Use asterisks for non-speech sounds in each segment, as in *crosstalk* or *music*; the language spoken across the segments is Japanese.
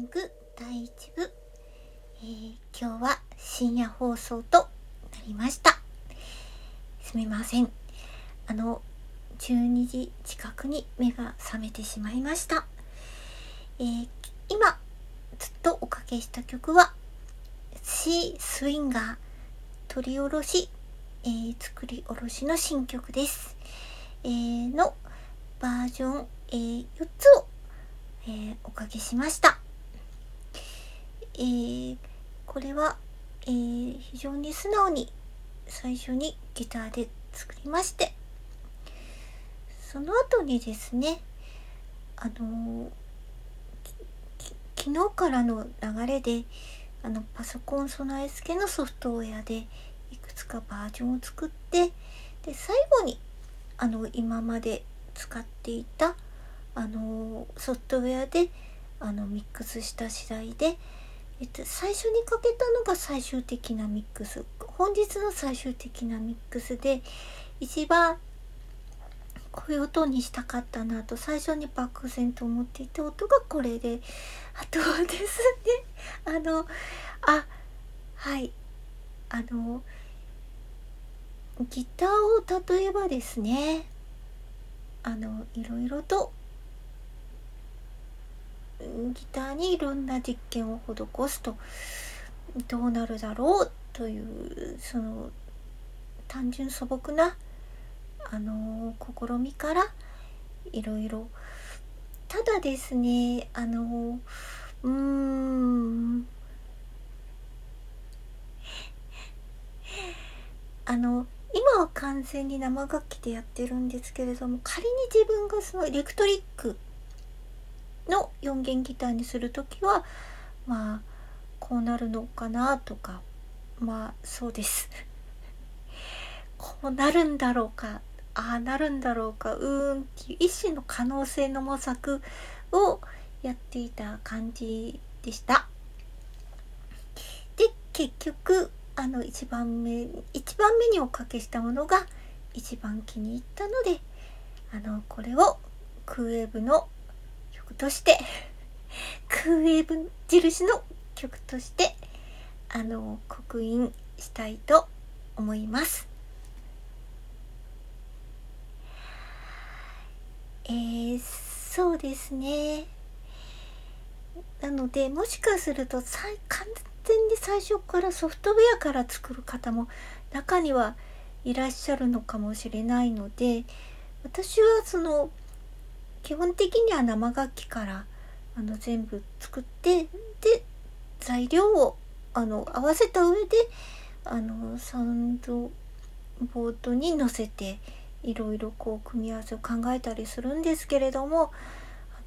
ング第1部、えー、今日は深夜放送となりました。すみません。あの12時近くに目が覚めてしまいました、えー、今ずっとおかけした曲はシー・スインガー取り下ろし、えー、作り下ろしの新曲です、えー、のバージョン、えー、4つをえ、おかけしました。えー、これは、えー、非常に素直に最初にギターで作りまして、その後にですね、あの昨日からの流れで、あのパソコン備え付けのソフトウェアでいくつかバージョンを作ってで最後にあの今まで使っていたあのソフトウェアであのミックスした次第で、えっと、最初にかけたのが最終的なミックス。本日の最終的なミックスで一番こういう音にしたかったなと最初に漠然と思っていた音がこれであとはですねあのあはい。あのギターを例えばですねあのいろいろとギターにいろんな実験を施すとどうなるだろうというその単純素朴なあの試みからいろいろ。ただですねあのうーん。あの今は完全に生楽器でやってるんですけれども仮に自分がそのエレクトリックの4弦ギターにする時はまあこうなるのかなとかまあそうです *laughs* こうなるんだろうかああなるんだろうかうーんっていう一種の可能性の模索をやっていた感じでした。で結局あの1番目1番目におかけしたものが一番気に入ったのであのこれをクーウェーブのとしてクーウェーブ印の曲としてあの刻印したいと思います。えー、そうですね。なのでもしかすると完全に最初からソフトウェアから作る方も中にはいらっしゃるのかもしれないので私はその基本的には生楽器からあの全部作ってで材料をあの合わせた上であのサウンドボードに乗せていろいろこう組み合わせを考えたりするんですけれども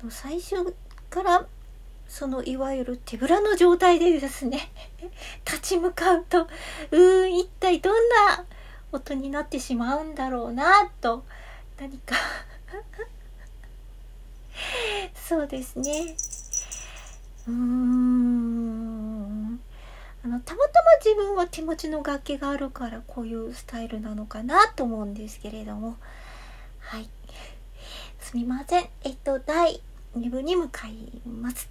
あの最初からそのいわゆる手ぶらの状態でですね *laughs* 立ち向かうとうーん一体どんな音になってしまうんだろうなと何か *laughs* そうですね。うーん。あのたまたま自分は手持ちの楽器があるからこういうスタイルなのかなと思うんですけれども。はい。すみません。えっと第2部に向かいます。